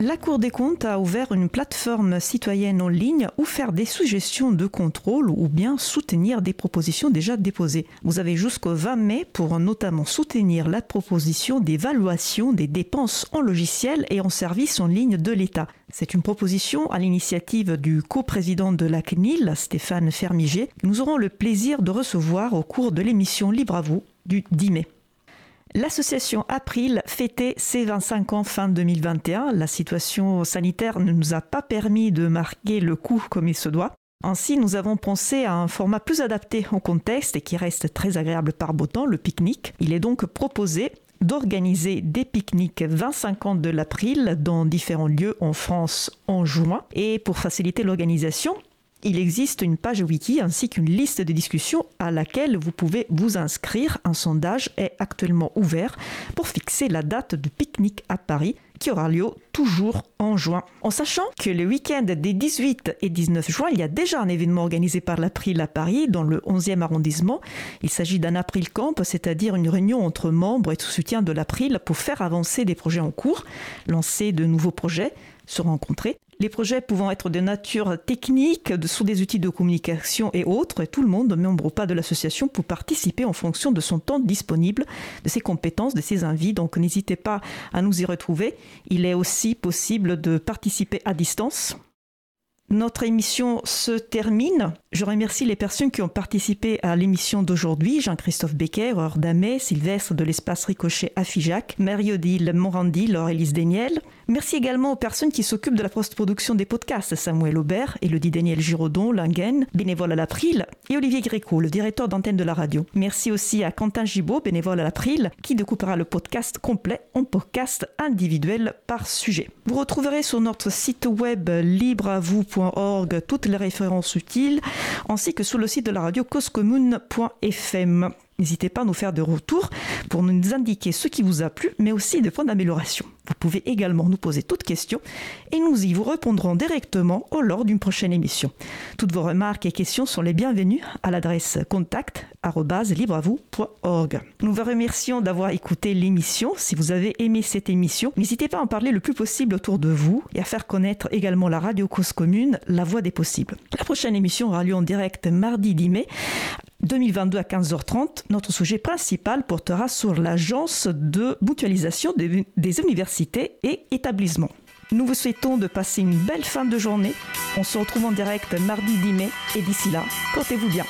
La Cour des comptes a ouvert une plateforme citoyenne en ligne où faire des suggestions de contrôle ou bien soutenir des propositions déjà déposées. Vous avez jusqu'au 20 mai pour notamment soutenir la proposition d'évaluation des dépenses en logiciel et en services en ligne de l'État. C'est une proposition à l'initiative du coprésident de la CNIL, Stéphane Fermiger. Nous aurons le plaisir de recevoir au cours de l'émission Libre à vous du 10 mai. L'association April fêtait ses 25 ans fin 2021. La situation sanitaire ne nous a pas permis de marquer le coup comme il se doit. Ainsi, nous avons pensé à un format plus adapté au contexte et qui reste très agréable par beau temps, le pique-nique. Il est donc proposé d'organiser des pique-niques 25 ans de l'April dans différents lieux en France en juin. Et pour faciliter l'organisation, il existe une page wiki ainsi qu'une liste de discussions à laquelle vous pouvez vous inscrire. Un sondage est actuellement ouvert pour fixer la date du pique-nique à Paris qui aura lieu toujours en juin. En sachant que le week-end des 18 et 19 juin, il y a déjà un événement organisé par l'April à Paris, dans le 11e arrondissement. Il s'agit d'un April Camp, c'est-à-dire une réunion entre membres et sous soutien de l'April pour faire avancer des projets en cours, lancer de nouveaux projets, se rencontrer. Les projets pouvant être de nature technique, sous des outils de communication et autres, et tout le monde, membre ou pas de l'association, peut participer en fonction de son temps disponible, de ses compétences, de ses envies. Donc n'hésitez pas à nous y retrouver. Il est aussi possible de participer à distance notre émission se termine. Je remercie les personnes qui ont participé à l'émission d'aujourd'hui. Jean-Christophe Becker, Ordamé, Sylvestre de l'espace Ricochet à Marie-Odile Morandi, Laure-Élise Daniel. Merci également aux personnes qui s'occupent de la post-production des podcasts, Samuel Aubert, Elodie Daniel Giraudon, Lingen, bénévole à l'April, et Olivier Gréco, le directeur d'antenne de la radio. Merci aussi à Quentin Gibaud, bénévole à l'April, qui découpera le podcast complet en podcast individuel par sujet. Vous retrouverez sur notre site web libreavou.org toutes les références utiles, ainsi que sur le site de la radio causecommune.fm. N'hésitez pas à nous faire des retours pour nous indiquer ce qui vous a plu, mais aussi des points d'amélioration. Vous pouvez également nous poser toutes questions et nous y vous répondrons directement au lors d'une prochaine émission. Toutes vos remarques et questions sont les bienvenues à l'adresse contact@libreavou.org. Nous vous remercions d'avoir écouté l'émission. Si vous avez aimé cette émission, n'hésitez pas à en parler le plus possible autour de vous et à faire connaître également la radio cause commune, la voix des possibles. La prochaine émission aura lieu en direct mardi 10 mai 2022 à 15h30, notre sujet principal portera sur l'agence de mutualisation des, universités et établissements. Nous vous souhaitons de passer une belle fin de journée. On se retrouve en direct mardi 10 mai et d'ici là, portez-vous bien.